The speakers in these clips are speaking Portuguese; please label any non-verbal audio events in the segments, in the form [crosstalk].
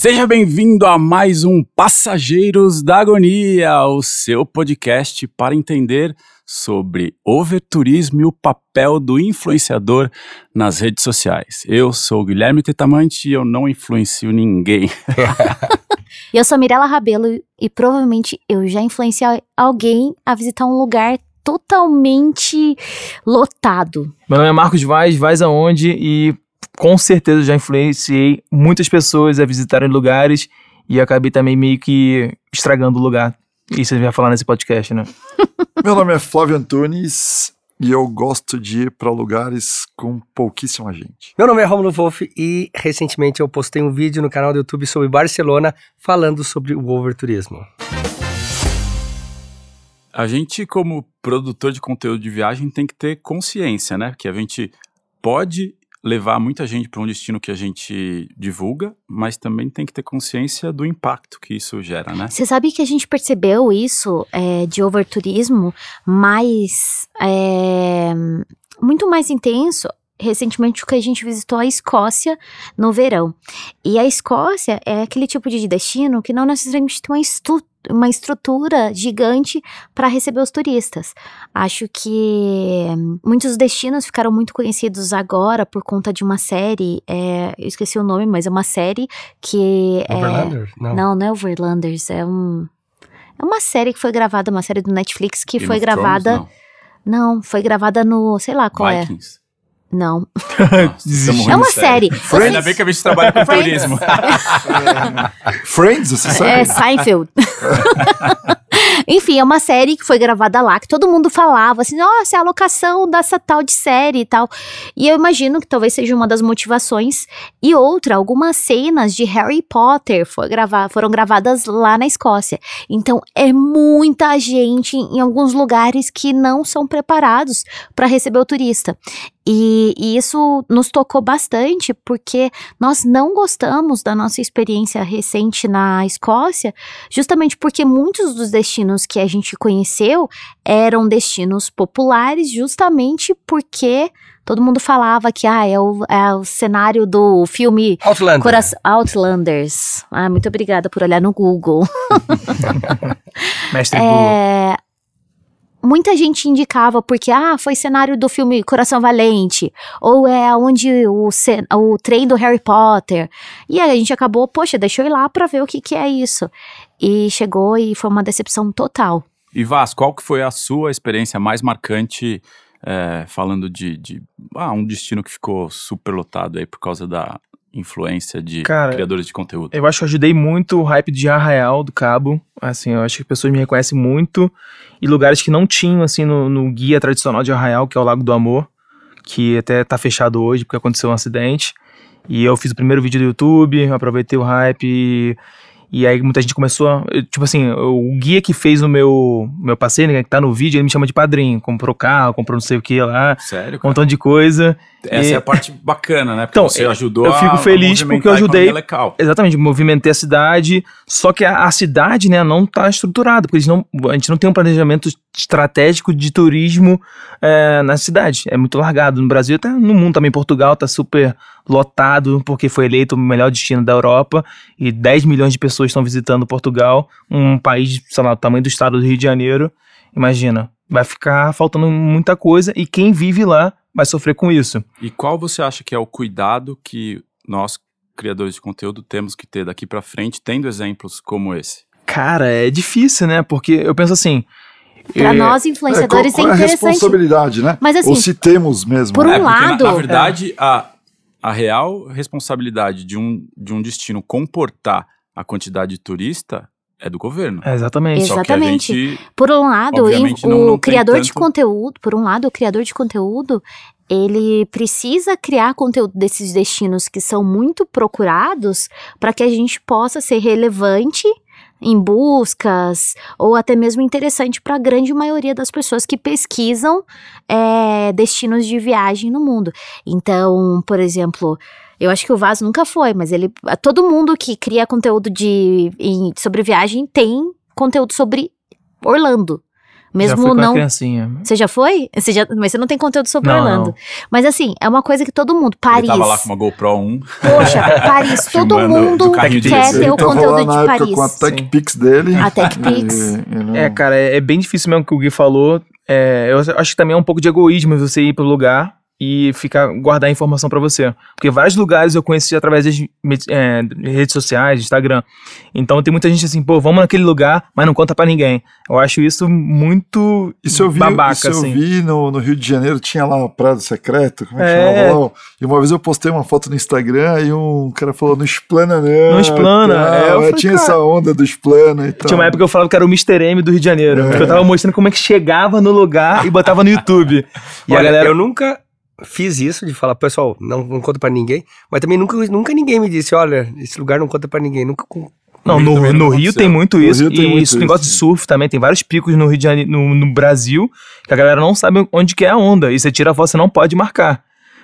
Seja bem-vindo a mais um Passageiros da Agonia, o seu podcast para entender sobre overturismo e o papel do influenciador nas redes sociais. Eu sou o Guilherme Tetamante e eu não influencio ninguém. [laughs] eu sou Mirella Rabelo e provavelmente eu já influenciei alguém a visitar um lugar totalmente lotado. Meu nome é Marcos Vaz, Vaz aonde e com certeza já influenciei muitas pessoas a visitarem lugares e acabei também meio que estragando o lugar. Isso você vai falar nesse podcast, né? [laughs] Meu nome é Flávio Antunes e eu gosto de ir para lugares com pouquíssima gente. Meu nome é Romulo Wolff e recentemente eu postei um vídeo no canal do YouTube sobre Barcelona falando sobre o overturismo. A gente, como produtor de conteúdo de viagem, tem que ter consciência, né? Que a gente pode levar muita gente para um destino que a gente divulga, mas também tem que ter consciência do impacto que isso gera, né? Você sabe que a gente percebeu isso é, de overturismo mais é, muito mais intenso recentemente que a gente visitou a Escócia no verão. E a Escócia é aquele tipo de destino que não necessariamente tem uma estrutura uma estrutura gigante para receber os turistas. Acho que muitos destinos ficaram muito conhecidos agora por conta de uma série, é, eu esqueci o nome, mas é uma série que Overlanders? É, não. não, não é Overlanders, é um é uma série que foi gravada, uma série do Netflix que Game foi gravada Thrones, não. não. foi gravada no, sei lá qual é. Vikings. é. Não. é uma série. Friends? Ainda bem que a gente trabalha com turismo. [laughs] Friends, você sabe? É, Seinfeld. [laughs] Enfim, é uma série que foi gravada lá, que todo mundo falava assim, nossa, é a locação dessa tal de série e tal. E eu imagino que talvez seja uma das motivações. E outra, algumas cenas de Harry Potter foi gravar, foram gravadas lá na Escócia. Então, é muita gente em alguns lugares que não são preparados para receber o turista. E, e, isso nos tocou bastante porque nós não gostamos da nossa experiência recente na Escócia, justamente porque muitos dos destinos que a gente conheceu eram destinos populares, justamente porque todo mundo falava que ah, é, o, é o cenário do filme Outlander. Cora Outlanders. Ah, muito obrigada por olhar no Google. [laughs] Mestre é, Google muita gente indicava porque, ah, foi cenário do filme Coração Valente, ou é onde o, o trem do Harry Potter. E aí a gente acabou, poxa, deixa eu ir lá pra ver o que, que é isso. E chegou e foi uma decepção total. E Vaz, qual que foi a sua experiência mais marcante é, falando de, de ah, um destino que ficou super lotado aí por causa da, influência de Cara, criadores de conteúdo? Eu acho que eu ajudei muito o hype de Arraial do Cabo. Assim, eu acho que as pessoas me reconhecem muito. E lugares que não tinham, assim, no, no guia tradicional de Arraial, que é o Lago do Amor, que até tá fechado hoje porque aconteceu um acidente. E eu fiz o primeiro vídeo do YouTube, aproveitei o hype e e aí muita gente começou a, Tipo assim, o guia que fez o meu, meu passeio, né, que tá no vídeo, ele me chama de padrinho. Comprou carro, comprou não sei o que lá. Sério? Um montão de coisa. Essa e... é a parte bacana, né? Porque então, você ajudou Eu fico feliz porque eu ajudei. Exatamente, movimentei a cidade. Só que a, a, cidade, né, não tá estruturada, porque a gente não, a gente não tem um planejamento estratégico de turismo é, na cidade. É muito largado. No Brasil, até no mundo também, Portugal tá super lotado, porque foi eleito o melhor destino da Europa. E 10 milhões de pessoas estão visitando Portugal, um país, sei lá, do tamanho do estado do Rio de Janeiro. Imagina, vai ficar faltando muita coisa e quem vive lá vai sofrer com isso. E qual você acha que é o cuidado que nós, criadores de conteúdo, temos que ter daqui para frente, tendo exemplos como esse? Cara, é difícil, né? Porque eu penso assim. Para é, nós, influenciadores, é, qual, qual é, é interessante. a responsabilidade, né? Mas, assim, Ou se temos mesmo. Por um é, lado. Na, na verdade, a, a real responsabilidade de um, de um destino comportar a quantidade de turista é do governo. É exatamente. Exatamente. Gente, por um lado, o não, não criador tanto... de conteúdo, por um lado, o criador de conteúdo, ele precisa criar conteúdo desses destinos que são muito procurados para que a gente possa ser relevante em buscas ou até mesmo interessante para a grande maioria das pessoas que pesquisam é, destinos de viagem no mundo. Então, por exemplo, eu acho que o Vaz nunca foi, mas ele. Todo mundo que cria conteúdo de, em, sobre viagem tem conteúdo sobre Orlando. Mesmo Já não. criancinha. Você já foi? Você já... Mas você não tem conteúdo sobre Não, Orlando. não. Mas assim, é uma coisa que todo mundo. Ele Paris. tava lá com uma GoPro 1. Poxa, Paris. [laughs] todo mundo quer ter Ele o conteúdo lá de Paris. com a Tech Pix dele. A Tech Pix. E- e não- É, cara, é, é bem difícil mesmo o que o Gui falou. É, eu acho que também é um pouco de egoísmo você ir pro lugar e ficar guardar a informação pra você. Porque vários lugares eu conheci através das é, redes sociais, Instagram. Então tem muita gente assim, pô, vamos naquele lugar, mas não conta pra ninguém. Eu acho isso muito Isso eu vi, babaca, isso eu assim. vi no, no Rio de Janeiro, tinha lá o Prado Secreto, como é que É. chamava lá? E uma vez eu postei uma foto no Instagram e um cara falou, não explana não. Não explana, é, eu falei, tinha cara- essa onda do explana e tal. Tinha uma época que eu falava que era o Mr. M do Rio de Janeiro. É. Que eu tava mostrando como é que chegava no lugar e botava no YouTube. [laughs] E a Olha, galera. eu nunca fiz isso de falar, pessoal, não, não conta pra ninguém, mas também nunca, nunca ninguém me disse, olha, esse lugar não conta pra ninguém, nunca com- Não, No Rio no, Rio tem muito No isso. Tem e muito esse negócio isso. de surf também. Tem vários picos no Rio de Janeiro, no, no Brasil, que a galera não sabe onde que é a onda. E você tira a foto, você não pode marcar.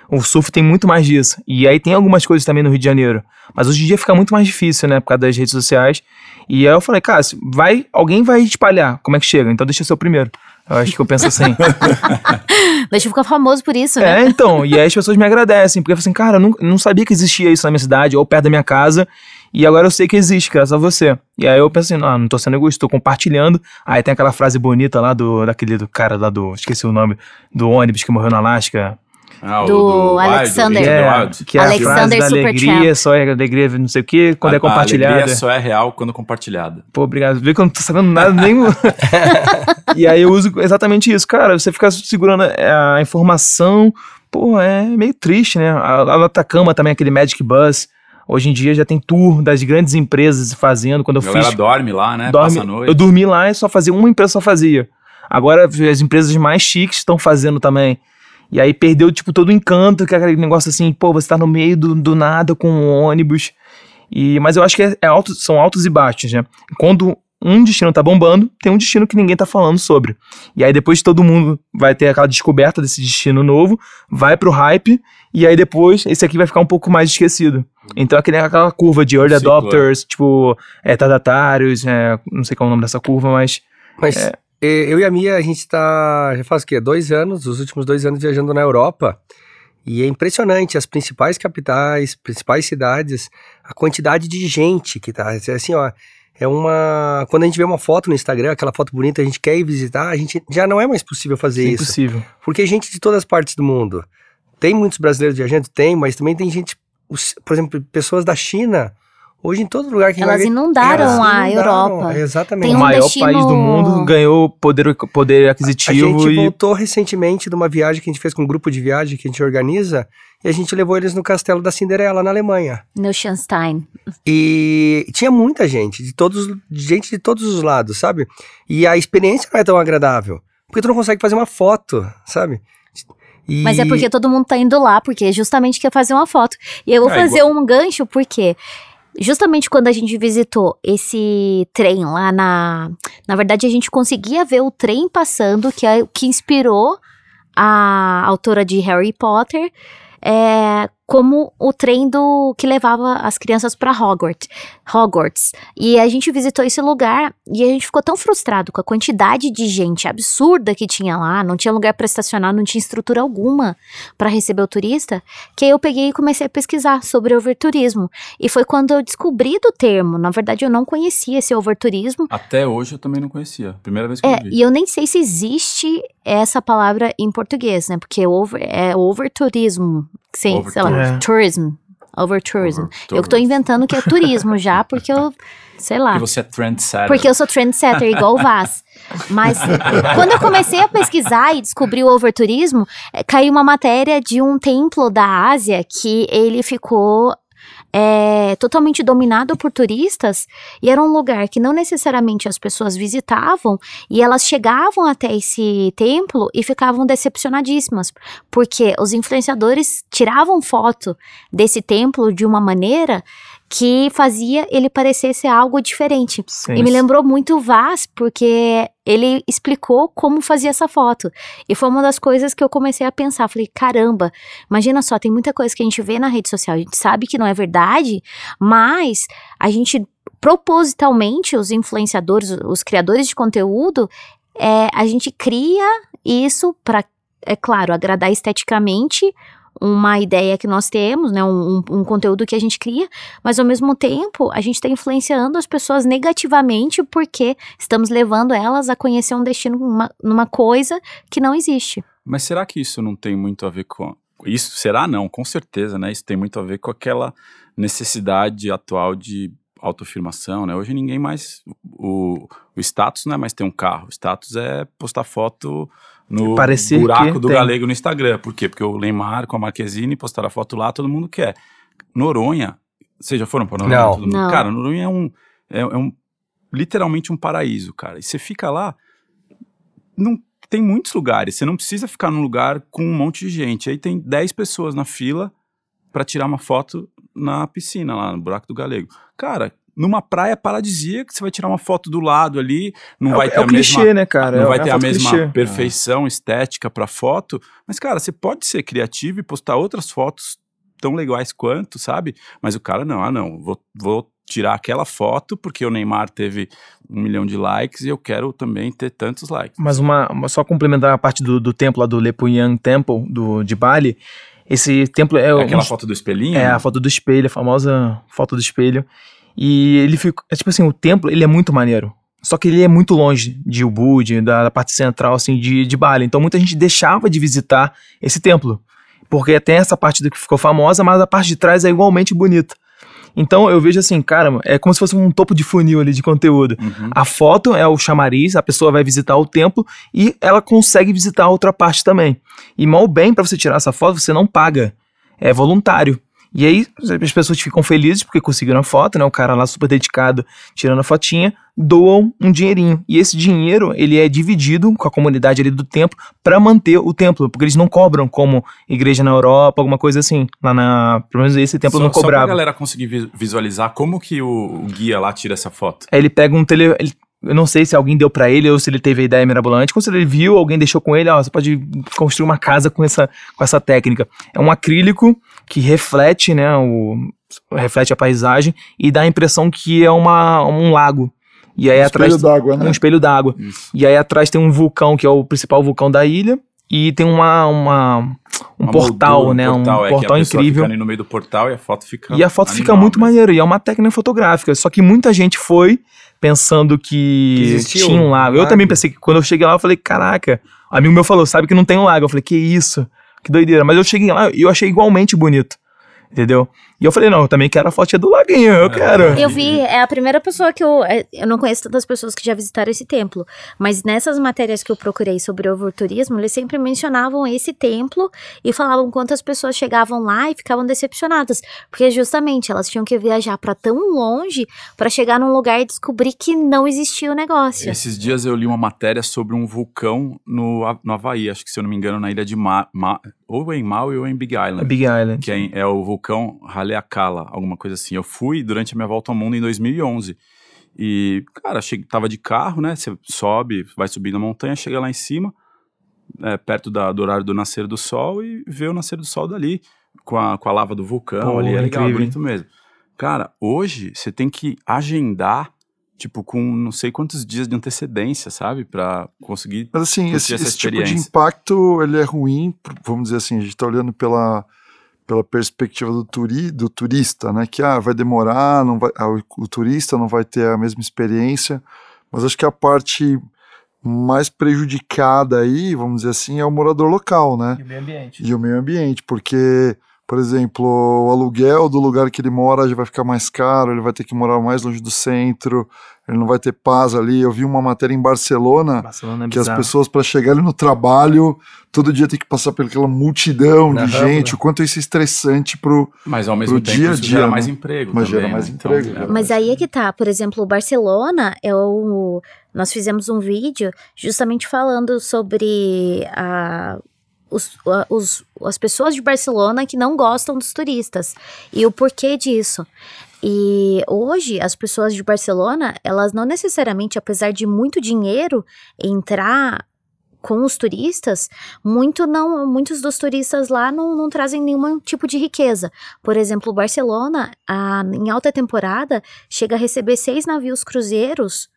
O surf tem muito mais disso. E aí tem algumas coisas também no Rio de Janeiro. Mas hoje em dia fica muito mais difícil, né? Por causa das redes sociais. E aí eu falei, se vai, alguém vai espalhar. Como é que chega? Então deixa eu ser o primeiro. Eu acho que eu penso assim. [laughs] Deixa eu ficar famoso por isso, né? É, então, e aí as pessoas me agradecem, porque eu falo assim, cara, eu não, não sabia que existia isso na minha cidade, ou perto da minha casa, e agora eu sei que existe, graças a você. E aí eu penso assim, não, não tô sendo egoísta, tô compartilhando. Aí tem aquela frase bonita lá do, daquele do cara lá do, esqueci o nome, do ônibus que morreu na Alasca. Ah, o Do Wild, Alexander. Richard É, que é a frase Alexander da alegria, só é alegria, não sei o que, quando A- é compartilhada. A alegria só é real quando compartilhada. Pô, obrigado. Vê que eu não tô sabendo nada nem. [laughs] e aí eu uso exatamente isso. Cara, você fica segurando a informação. Pô, é meio triste, né? A, a Atacama também, aquele Magic Bus. Hoje em dia já tem tour das grandes empresas fazendo. Quando eu galera fiz. dorme lá, né? dorme- Passa a noite. eu dormi lá e só fazia. Uma empresa só fazia. Agora as empresas mais chiques estão fazendo também. E aí perdeu, tipo, todo o encanto, que é aquele negócio assim, pô, você tá no meio do, do nada com um ônibus. E, mas eu acho que é, é alto, são altos e baixos, né? Quando um destino tá bombando, tem um destino que ninguém tá falando sobre. E aí depois todo mundo vai ter aquela descoberta desse destino novo, vai pro hype, e aí depois esse aqui vai ficar um pouco mais esquecido. Então é aquele- aquela curva de early Ciclo, é. adopters, tipo, é, tardatários, é, não sei qual é o nome dessa curva, mas Mas É. eu e a Mia, a gente tá, já faz o quê? Dois anos, os últimos dois anos viajando na Europa. E é impressionante, as principais capitais, principais cidades, a quantidade de gente que tá. É Assim, ó, é uma. Quando a gente vê uma foto no Instagram, aquela foto bonita, a gente quer ir visitar, a gente já não é mais possível fazer é isso. impossível. Porque gente de todas as partes do mundo. Tem muitos brasileiros viajando? Tem, mas também tem gente, por exemplo, pessoas da China. Hoje em todo lugar que Elas vai inundaram elas a inundaram, Europa. Exatamente. Tem o um maior destino- país do mundo ganhou poder, poder A aquisitivo gente e voltou recentemente de uma viagem que a gente fez com um grupo de viagem que a gente organiza e a gente levou eles no castelo da Cinderela, na Alemanha. Neuschwanstein. E tinha muita gente, de todos, gente de todos os lados, sabe? E a experiência não é tão agradável, porque tu não consegue fazer uma foto, sabe? E- Mas é porque todo mundo tá indo lá, porque justamente quer fazer uma foto. E eu vou Ah, fazer um gancho, porque justamente quando a gente visitou esse trem lá na. Na verdade, a gente conseguia ver o trem passando, que, é, que inspirou a autora de Harry Potter. é, como o trem do que levava as crianças para Hogwarts, Hogwarts. E a gente visitou esse lugar e a gente ficou tão frustrado com a quantidade de gente absurda que tinha lá, não tinha lugar para estacionar, não tinha estrutura alguma para receber o turista, que eu peguei e comecei a pesquisar sobre overturismo. E foi quando eu descobri do termo, na verdade eu não conhecia esse overturismo. Até hoje eu também não conhecia. Primeira vez que eu É, vi. e eu nem sei se existe essa palavra em português, né? Porque over, é overturismo. Sim, sei lá, Overtourism. tourism. Overtourism. Eu que tô inventando que é turismo já, [laughs] porque eu, sei lá. Porque você é trendsetter. Porque eu sou trendsetter, igual o Vaz. Mas quando eu comecei a pesquisar e descobri o overturismo, eh, caiu uma matéria de um templo da Ásia que ele ficou eh, totalmente dominado por turistas e era um lugar que não necessariamente as pessoas visitavam e elas chegavam até esse templo e ficavam decepcionadíssimas, porque os influenciadores tiravam foto desse templo de uma maneira que fazia ele parecer ser algo diferente. Sim. E me lembrou muito o Vaz, porque ele explicou como fazia essa foto. E foi uma das coisas que eu comecei a pensar. Falei, caramba, imagina só, tem muita coisa que a gente vê na rede social, a gente sabe que não é verdade, mas a gente propositalmente, os influenciadores, os criadores de conteúdo, é, a gente cria isso para, é claro, agradar esteticamente uma ideia que nós temos, né, um, um, conteúdo que a gente cria, mas ao mesmo tempo a gente está influenciando as pessoas negativamente porque estamos levando elas a conhecer um destino numa, numa coisa que não existe. Mas será que isso não tem muito a ver com isso? Será não? Com certeza, né? Isso tem muito a ver com aquela necessidade atual de autoafirmação, né? Hoje ninguém mais. O, o status não é mais ter um carro. O status é postar foto no Parecer buraco do tem. galego no Instagram. Por quê? Porque o Neymar com a Marquezine postaram a foto lá, todo mundo quer. Noronha, vocês já foram para Noronha? Não. Todo mundo- Não. Cara, Noronha é um, é, é um. Literalmente um paraíso, cara. E você fica lá. Não tem muitos lugares. Você não precisa ficar num lugar com um monte de gente. Aí tem 10 pessoas na fila para tirar uma foto na piscina, lá no buraco do galego. Cara, numa praia paradisíaca, você vai tirar uma foto do lado ali, não é, vai o- ter é a mesma clichê, né, cara? não É vai a ter a foto mesma clichê. perfeição estética para foto, mas cara, você pode ser criativo e postar outras fotos tão legais quanto, sabe? Mas o cara não, ah não, vou, vou tirar aquela foto porque o Neymar teve um milhão de likes e eu quero também ter tantos likes. Mas uma, uma- só complementar a parte do, do templo lá do Lepuyang Temple do, de Bali. Esse templo é, É aquela um- foto do espelhinho? é né? a foto do espelho, a famosa foto do espelho. E ele fica. É tipo assim, o templo ele é muito maneiro. Só que ele é muito longe de Ubud, da, da parte central assim de, de Bali. Então muita gente deixava de visitar esse templo. Porque tem essa parte do que ficou famosa, mas a parte de trás é igualmente bonita. Então eu vejo assim, cara, é como se fosse um topo de funil ali de conteúdo. Uhum. A foto é o chamariz, a pessoa vai visitar o templo e ela consegue visitar a outra parte também. E mal bem, para você tirar essa foto, você não paga. É voluntário. E aí as pessoas ficam felizes porque conseguiram a foto, né? O cara lá super dedicado tirando a fotinha, doam um dinheirinho. E esse dinheiro, ele é dividido com a comunidade ali do templo para manter o templo, porque eles não cobram como igreja na Europa, alguma coisa assim. Lá na, pelo menos esse templo só, não Só pra cobrava. galera conseguir vi- visualizar como que o, o guia lá tira essa foto. Aí ele pega um tele. ele- eu não sei se alguém deu pra ele ou se ele teve a ideia mirabolante, ou se ele viu, alguém deixou com ele, ó, você pode construir uma casa com essa, com essa técnica. É um acrílico que reflete, né, o, reflete a paisagem e dá a impressão que é uma, um lago. E aí atrás Espelho d'água, né? um espelho d'água. Isso. E aí atrás tem um vulcão que é o principal vulcão da ilha e tem uma, uma um Uma portal, moldura, né, um portal, é, que a portal incrível. Fica ali no meio do portal e a foto fica E a foto fica animal muito mesmo. maneira, e é uma técnica fotográfica. Só que muita gente foi pensando que, Que existia tinha um um lago. Eu lago. também pensei que quando eu cheguei lá, eu falei, caraca, um amigo meu falou, sabe que não tem um lago. Eu falei, que isso? Que doideira. Mas eu cheguei lá e eu achei igualmente bonito. Entendeu? E eu falei, não, eu também quero a fotinha do laguinho, eu quero. Eu vi, é a primeira pessoa que eu. é, Eu não conheço tantas pessoas que já visitaram esse templo, mas nessas matérias que eu procurei sobre o overturismo, eles sempre mencionavam esse templo e falavam quantas pessoas chegavam lá e ficavam decepcionadas, porque justamente elas tinham que viajar pra tão longe pra chegar num lugar e descobrir que não existia o negócio. Esses dias eu li uma matéria sobre um vulcão no, no Havaí, acho que se eu não me engano, na ilha de Ma, Ma- ou em Maui ou em Big Island. Big Island. que é, é o vulcão Haleakala, alguma coisa assim. Eu fui durante a minha volta ao mundo em 2011. E, cara, cheguei, tava de carro, né? Você sobe, vai subir na montanha, chega lá em cima, é, perto da- do horário do nascer do sol, e vê o nascer do sol dali, com a, com a lava do vulcão Pô, ali. É legal, incrível. bonito mesmo. Cara, hoje você tem que agendar, tipo, com não sei quantos dias de antecedência, sabe? Pra conseguir. Mas assim, esse, esse tipo de impacto, ele é ruim, vamos dizer assim, a gente está olhando pela, pela perspectiva do, turi, do turista, né? Que ah, vai demorar, não vai, ah, o, o turista não vai ter a mesma experiência, mas acho que a parte mais prejudicada aí, vamos dizer assim, é o morador local, né? E o meio ambiente. E o meio ambiente, porque, por exemplo, o aluguel do lugar que ele mora já vai ficar mais caro, ele vai ter que morar mais longe do centro, ele não vai ter paz ali. Eu vi uma matéria em Barcelona Barcelona é que as pessoas, para chegar ali no trabalho, todo dia tem que passar por aquela multidão Na de gente, o quanto isso é estressante pro. Mas ao mesmo Pro tempo dia a isso dia, gera né? mais emprego. Mas também, gera mais né? emprego, Então, Mas aí é que tá, por exemplo, Barcelona é o. Nós fizemos um vídeo justamente falando sobre a, os, os- as pessoas de Barcelona que não gostam dos turistas e o porquê disso. E hoje as pessoas de Barcelona, elas não necessariamente, apesar de muito dinheiro entrar com os turistas, muito não, muitos dos turistas lá não, não trazem nenhum tipo de riqueza. Por exemplo, Barcelona, a- em alta temporada, chega a receber seis navios cruzeiros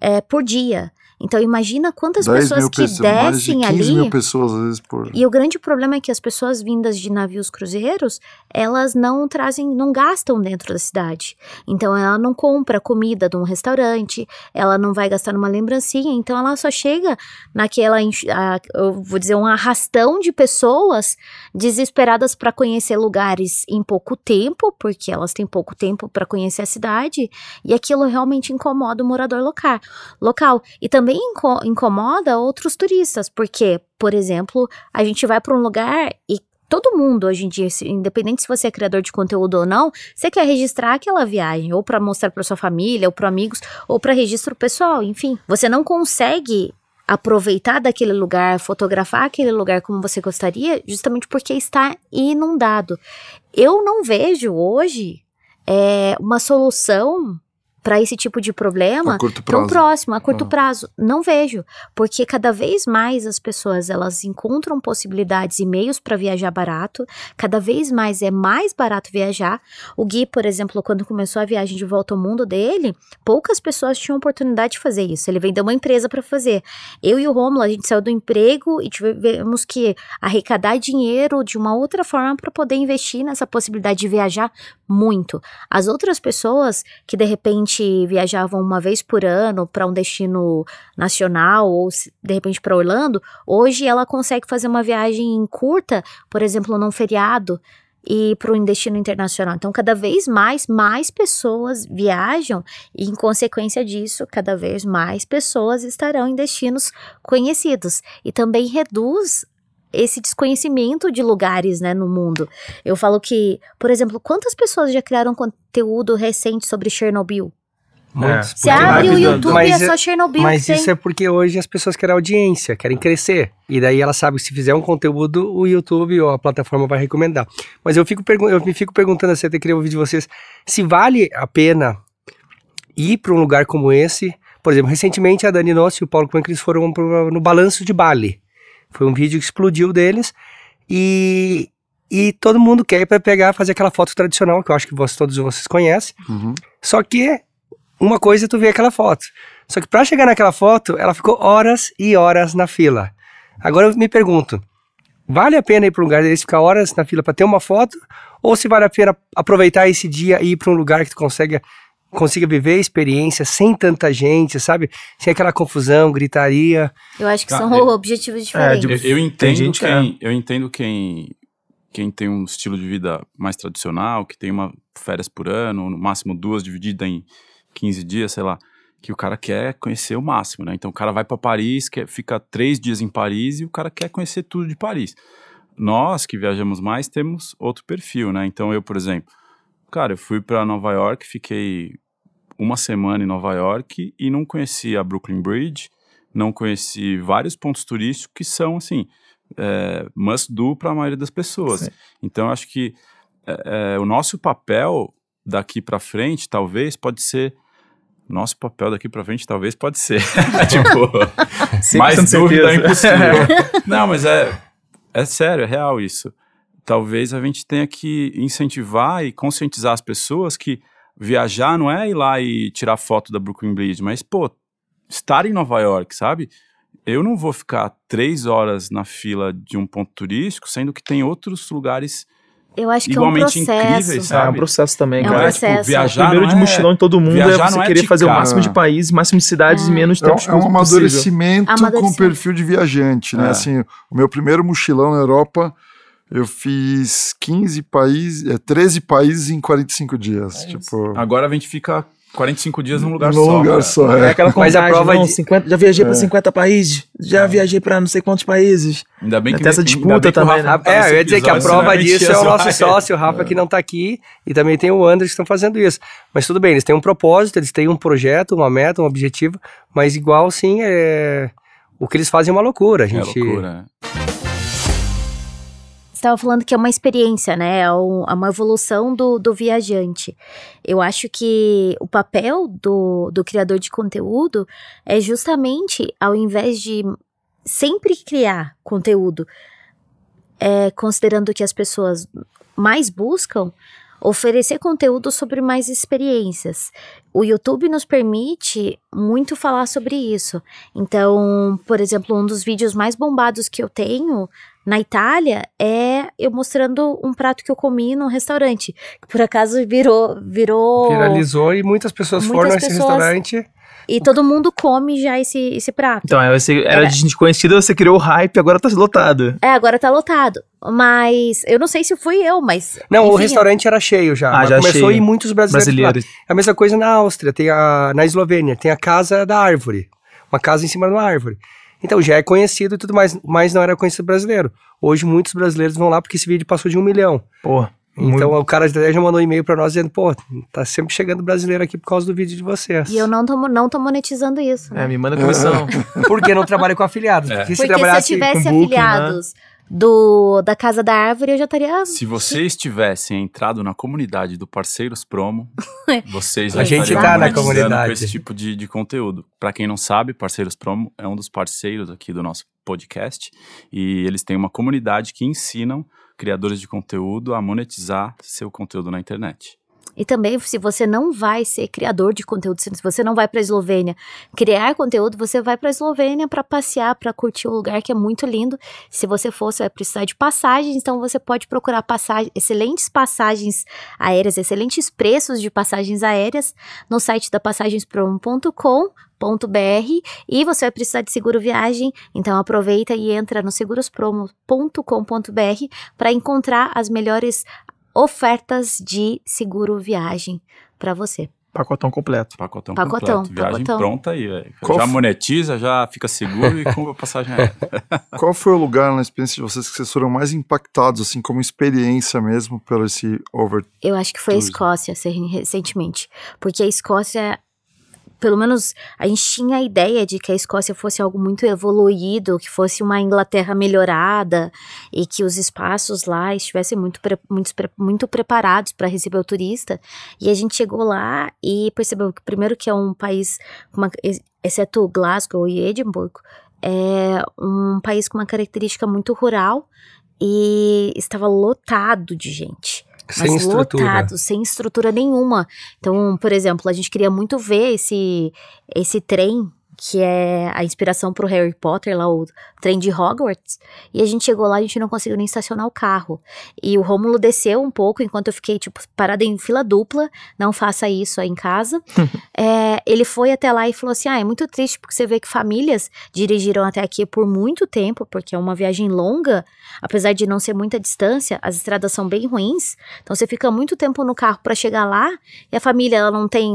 é, por dia. Então imagina quantas 10 pessoas que pessoas, mais de descem 15 ali. mil pessoas às vezes por. E o grande problema é que as pessoas vindas de navios cruzeiros, elas não trazem, não gastam dentro da cidade. Então ela não compra comida de um restaurante, ela não vai gastar numa lembrancinha, então ela só chega naquela, a- eu vou dizer, um arrastão de pessoas desesperadas para conhecer lugares em pouco tempo, porque elas têm pouco tempo para conhecer a cidade, e aquilo realmente incomoda o morador local. local. E também inco- incomoda outros turistas, porque, por exemplo, a gente vai para um lugar e todo mundo hoje em dia, independente se você é criador de conteúdo ou não, você quer registrar aquela viagem, ou para mostrar para sua família, ou para amigos, ou para registro pessoal, enfim. Você não consegue aproveitar daquele lugar, fotografar aquele lugar como você gostaria, justamente porque está inundado. Eu não vejo hoje é, uma solução para esse tipo de problema A curto tão próximo, a curto Ah. prazo. Não vejo, porque cada vez mais as pessoas elas encontram possibilidades e meios para viajar barato, cada vez mais é mais barato viajar. O Gui, por exemplo, quando começou a viagem de volta ao mundo dele, poucas pessoas tinham oportunidade de fazer isso. Ele vendeu uma empresa para fazer. Eu e o Romulo, a gente saiu do emprego e tivemos que arrecadar dinheiro de uma outra forma para poder investir nessa possibilidade de viajar muito. As outras pessoas que de repente viajavam uma vez por ano para um destino nacional ou de repente para Orlando, hoje ela consegue fazer uma viagem curta, por exemplo, num feriado e para um destino internacional. Então, cada vez mais, mais pessoas viajam e, em consequência disso, cada vez mais pessoas estarão em destinos conhecidos. E também reduz esse desconhecimento de lugares, né, no mundo. Eu falo que, por exemplo, quantas pessoas já criaram conteúdo recente sobre Chernobyl? Muitos. Você porque- abre o YouTube mas e é é- só Chernobyl Mas que isso tem. é porque hoje as pessoas querem audiência, querem crescer. E daí elas sabem que se fizer um conteúdo, o YouTube ou a plataforma vai recomendar. Mas eu, fico eu me fico perguntando, assim, até queria ouvir de vocês, se vale a pena ir para um lugar como esse. Por exemplo, recentemente a Dani Nossi e o Paulo Pancris foram pro- no Balanço de Bali. Foi um vídeo que explodiu deles. E, e todo mundo quer ir para pegar, fazer aquela foto tradicional, que eu acho que vocês, todos vocês conhecem. Uhum. Só que uma coisa é tu ver aquela foto. Só que para chegar naquela foto, ela ficou horas e horas na fila. Agora eu me pergunto, vale a pena ir para um lugar desse ficar horas na fila para ter uma foto ou se vale a pena aproveitar esse dia e ir para um lugar que tu consiga consiga viver a experiência sem tanta gente, sabe? Sem aquela confusão, gritaria. Eu acho que Ah, são eu- objetivos diferentes. tipo, Eu, eu entendo gente que quem, eu entendo quem, quem tem um estilo de vida mais tradicional, que tem uma férias por ano, no máximo duas dividida em 15 dias, sei lá, que o cara quer conhecer o máximo, né? Então o cara vai para Paris, quer, fica três dias em Paris e o cara quer conhecer tudo de Paris. Nós que viajamos mais temos outro perfil, né? Então eu, por exemplo, cara, eu fui para Nova York, fiquei uma semana em Nova York e não conheci a Brooklyn Bridge, não conheci vários pontos turísticos que são assim é, must do para a maioria das pessoas. Sim. Então eu acho que é, é, o nosso papel daqui para frente talvez pode ser nosso papel daqui para frente talvez pode ser [laughs] tipo mais 100% dúvida é impossível. [laughs] não, mas é é sério, é real isso. Talvez a gente tenha que incentivar e conscientizar as pessoas que viajar não é ir lá e tirar foto da Brooklyn Bridge, mas, pô, estar em Nova York, sabe? Eu não vou ficar três horas na fila de um ponto turístico, sendo que tem outros lugares Eu acho que é um igualmente processo. incríveis, Ah, é um sabe? processo também, É um cara. processo. viajar Primeiro não de é- mochilão em todo mundo é você não é querer fazer o máximo de países, máximo de cidades É. em menos É, um- tempo é um possível. amadurecimento com Amadurecimento. perfil de viajante, né? É. Assim, o meu primeiro mochilão na Europa, eu fiz 15 países, é, 13 países em 45 dias. tipo, Agora a gente fica 45 dias num lugar num só. lugar cara. só. É É. aquela Mas a prova não, de- 50, já viajei pra É. 50 países, já viajei pra não sei quantos países. Ainda bem que Tem essa disputa também, Rafa né? tá é, eu ia dizer que a prova disso é o nosso zoar sócio, o Rafa, que não tá aqui, e também tem o Anderson que estão fazendo isso. Mas tudo bem, eles têm um propósito, eles têm um projeto, uma meta, um objetivo, mas igual, sim, é... o que eles fazem é uma loucura. A É gente... loucura. Estava falando que é uma experiência, né? É um- é uma evolução do, do viajante. Eu acho que o papel do, do criador de conteúdo é justamente, ao invés de sempre criar conteúdo, é, considerando que as pessoas mais buscam, oferecer conteúdo sobre mais experiências. O YouTube nos permite muito falar sobre isso. Então, por exemplo, um dos vídeos mais bombados que eu tenho na Itália é eu mostrando um prato que eu comi num restaurante. Que por acaso virou. virou Viralizou e muitas pessoas Muitas foram nesse pessoas- restaurante. E todo mundo come já esse, esse prato. Então, você, era de gente conhecida, você criou o hype, agora tá lotado. É, agora tá lotado. Mas eu não sei se fui eu, mas. Não, o enfim, restaurante era cheio já. Ah, já começou cheio. ir muitos brasileiros. Brasileiros. É a mesma coisa na Áustria, tem a, na Eslovênia, tem a Casa da Árvore. Uma casa em cima de uma árvore. Então já é conhecido e tudo mais, mas não era conhecido brasileiro. Hoje muitos brasileiros vão lá porque esse vídeo passou de um milhão. Pô, Então o cara até já mandou um e-mail pra nós dizendo, pô, tá sempre chegando brasileiro aqui por causa do vídeo de vocês. E eu não tô, não tô monetizando isso. né? É, me manda comissão. [laughs] Porque não trabalha com afiliados. Porque se Porque se eu tivesse com booking, né? Do, da Casa da Árvore, eu já estaria. Se vocês tivessem entrado na comunidade do Parceiros Promo, [laughs] vocês já A gente estariam tá na comunidade. com esse tipo de, de conteúdo. Para quem não sabe, Parceiros Promo é um dos parceiros aqui do nosso podcast e eles têm uma comunidade que ensinam criadores de conteúdo a monetizar seu conteúdo na internet. E também, se você não vai ser criador de conteúdo, se você não vai para a Eslovênia criar conteúdo, você vai para a Eslovênia para passear, para curtir o lugar que é muito lindo. Se você for, você vai precisar de passagens, então você pode procurar passagem, excelentes passagens aéreas, excelentes preços de passagens aéreas no site da passagenspromo.com e você vai precisar de seguro viagem, então aproveita e entra no segurospromo.com.br para encontrar as melhores ofertas de seguro viagem para você. Pacotão completo. Pacotão, Pacotão, completo. Viagem pacotão. pronta aí, Já monetiza, já fica seguro e compra passagem aérea. [laughs] Qual foi o lugar na experiência de vocês que vocês foram mais impactados, assim, como experiência mesmo, pelo esse over... Eu acho que foi a. Escócia recentemente, porque a Escócia pelo menos a gente tinha a ideia de que a Escócia fosse algo muito evoluído, que fosse uma Inglaterra melhorada e que os espaços lá estivessem muito, pre- muito, muito preparados para receber o turista. E a gente chegou lá e percebeu que, primeiro, que é um país, uma, ex- exceto Glasgow e Edimburgo, é um país com uma característica muito rural e estava lotado de gente Sem mas estrutura. lotado, sem estrutura nenhuma. Então, por exemplo, a gente queria muito ver esse, esse trem, que é a inspiração pro Harry Potter, lá o trem de Hogwarts. E a gente chegou lá, a gente não conseguiu nem estacionar o carro. E o Rômulo desceu um pouco, enquanto eu fiquei, tipo, parada em fila dupla. Não faça isso aí em casa. [laughs] É, ele foi até lá e falou assim: Ah, é muito triste, porque você vê que famílias dirigiram até aqui por muito tempo, porque é uma viagem longa, apesar de não ser muita distância, as estradas são bem ruins. Então você fica muito tempo no carro para chegar lá e a família ela não tem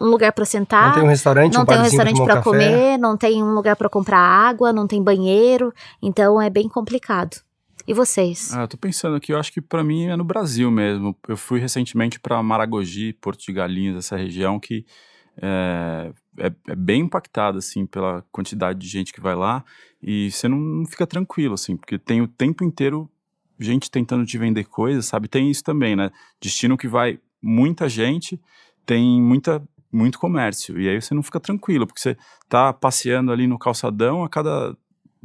um lugar para sentar, Não tem um restaurante, não um tem um restaurante para café. comer, não tem um lugar para comprar água, não tem banheiro, então é bem complicado. E vocês? Ah, eu tô pensando aqui, eu acho que pra mim é no Brasil mesmo. Eu fui recentemente pra Maragogi, Porto de Galinhas, essa região que é, é, é bem impactada, assim, pela quantidade de gente que vai lá e você não, não fica tranquilo, assim, porque tem o tempo inteiro gente tentando te vender coisas, sabe? Tem isso também, né? Destino que vai muita gente, tem muita muito comércio. E aí você não fica tranquilo, porque você tá passeando ali no calçadão, a cada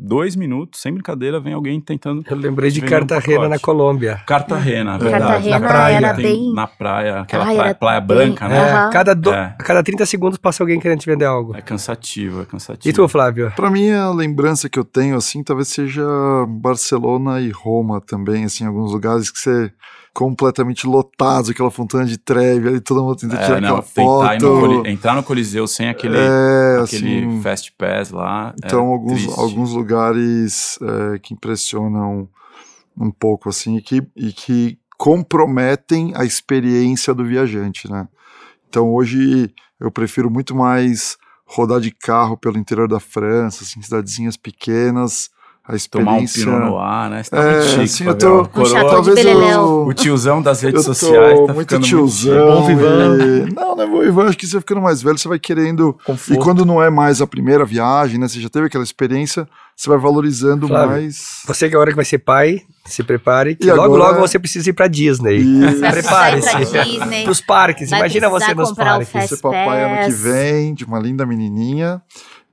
dois minutos, sem brincadeira, vem alguém tentando Eu lembrei de um Cartagena pacote. na Colômbia. Cartagena, verdade. Cartagena na praia, era tem- bem- Na praia, aquela Ai, praia, era praia bem- branca, né? É, Aham. cada, do- É. a cada 30 segundos passa alguém querendo te vender algo. É cansativo, é cansativo. E tu, Flávio? Pra mim, a lembrança que eu tenho, assim, talvez seja Barcelona e Roma também, assim, alguns lugares que você completamente lotados, aquela fontana de Trevi, ali todo mundo tenta tirar É, não, aquela no foto. Coli- entrar no Coliseu sem aquele, é, aquele assim, Fast Pass lá. é Então, alguns, triste. alguns lugares é, que impressionam um pouco, assim, e que, e que comprometem a experiência do viajante, né? Então, hoje, eu prefiro muito mais rodar de carro pelo interior da França, assim, cidadezinhas pequenas, a Tomar um experiência... Pinot Noir, né? Você tá É, muito chique, assim, eu tô- Um Coroa- de beleléu. O tiozão das redes eu tô sociais tá muito ficando tiozão. muito e- Não, não é bom vivan. Acho que você vai ficando mais velho, você vai querendo. E Conforto. quando não é mais a primeira viagem, né? Você já teve aquela experiência, você vai valorizando Flávio, mais. Você que agora que vai ser pai, se prepare, que E logo agora- logo você precisa ir pra Disney. E Prepare-se. [laughs] Pros parques, Vai imagina você nos comprar o parques. Ser papai ano que vem, de uma linda menininha.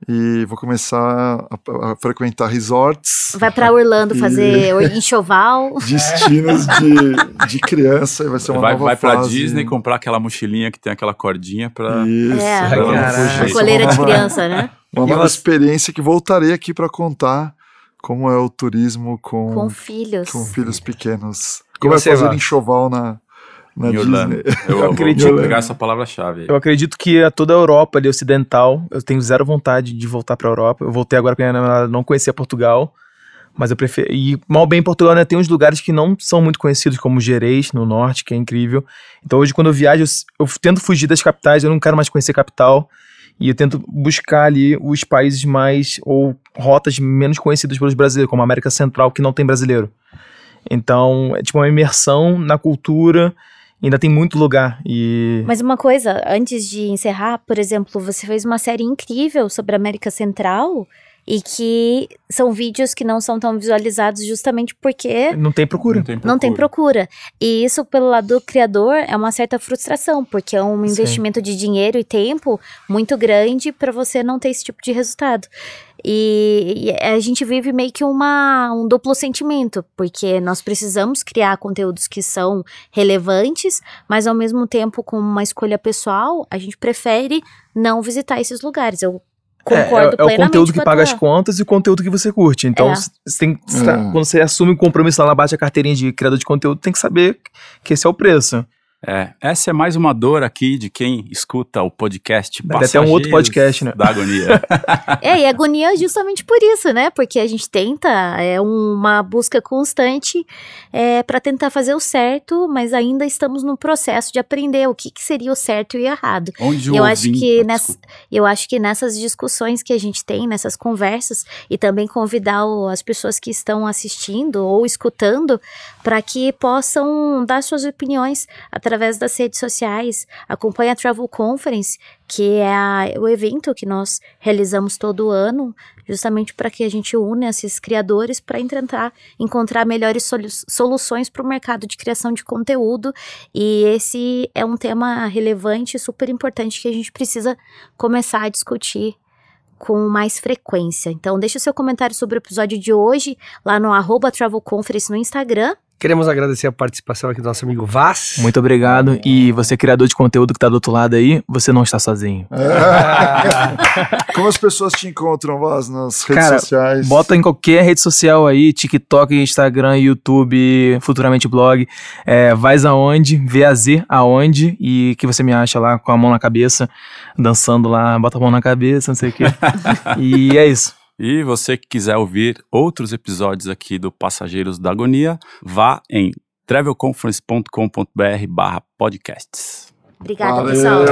E vou começar a, a frequentar resorts. Vai pra Orlando E- fazer [laughs] enxoval. Destinos de, de criança, vai ser uma vai nova vai pra fase. Disney comprar aquela mochilinha que tem aquela cordinha pra. Isso, É, pra Vai coleira de criança, né? Uma nova você- experiência que voltarei aqui para contar como é o turismo com, Com filhos. com filhos pequenos. Como é fazer enxoval na, na Orlando. Disney. [laughs] Eu, vou acredito. pegar essa palavra-chave. Eu acredito que a toda a Europa ali ocidental, eu tenho zero vontade de voltar pra Europa. Eu voltei agora porque minha namorada não conhecia Portugal, mas eu prefiro. E mal bem em Portugal, né, tem uns lugares que não são muito conhecidos, como Gerês, no norte, que é incrível. Então hoje, quando eu viajo, eu, eu tento fugir das capitais, eu não quero mais conhecer capital. E eu tento buscar ali os países mais, ou rotas menos conhecidas pelos brasileiros, como a América Central, que não tem brasileiro. Então, é tipo uma imersão na cultura, ainda tem muito lugar. E Mas uma coisa, antes de encerrar, por exemplo, você fez uma série incrível sobre a América Central e que são vídeos que não são tão visualizados justamente porque não tem procura. não tem procura. E isso, pelo lado do criador, é uma certa frustração, porque é um Sim. investimento de dinheiro e tempo muito grande para você não ter esse tipo de resultado. E, e a gente vive meio que uma, um duplo sentimento, porque nós precisamos criar conteúdos que são relevantes, mas ao mesmo tempo, com uma escolha pessoal, a gente prefere não visitar esses lugares. Eu concordo é, é o plenamente conteúdo que paga as contas e o conteúdo que você curte. Então, É. você tem, você tá- É. quando você assume um compromisso lá, bate a carteirinha de criador de conteúdo, tem que saber que esse é o preço. É, essa é mais uma dor aqui de quem escuta o podcast Deve até um outro podcast, né? Da agonia. [laughs] É, e agonia é justamente por isso, né? Porque a gente tenta, é uma busca constante é, para tentar fazer o certo, mas ainda estamos no processo de aprender o que, que seria o certo e o errado. Onde o eu acho que ah, nessa, eu acho que nessas discussões que a gente tem, nessas conversas, e também convidar o- as pessoas que estão assistindo ou escutando para que possam dar suas opiniões através das redes sociais. Acompanhe a Travel Conference, que é a- o evento que nós realizamos todo ano, justamente para que a gente une esses criadores para tentar encontrar melhores solu- soluções para o mercado de criação de conteúdo. E esse é um tema relevante super importante que a gente precisa começar a discutir com mais frequência. Então, deixe o seu comentário sobre o episódio de hoje lá no arroba Travel Conference no Instagram. Queremos agradecer a participação aqui do nosso amigo Vaz. Muito obrigado. E você, criador de conteúdo que tá do outro lado aí, você não está sozinho. [laughs] Como as pessoas te encontram, Vaz, nas redes Cara, sociais? Bota em qualquer rede social aí, TikTok, Instagram, YouTube, futuramente blog. É, vais aonde, VAZ aonde, e que você me acha lá com a mão na cabeça, dançando lá, bota a mão na cabeça, não sei o quê. [laughs] e é isso. E você que quiser ouvir outros episódios aqui do Passageiros da Agonia, vá em travelconference.com.br barra podcasts. Obrigada, Valeu, pessoal.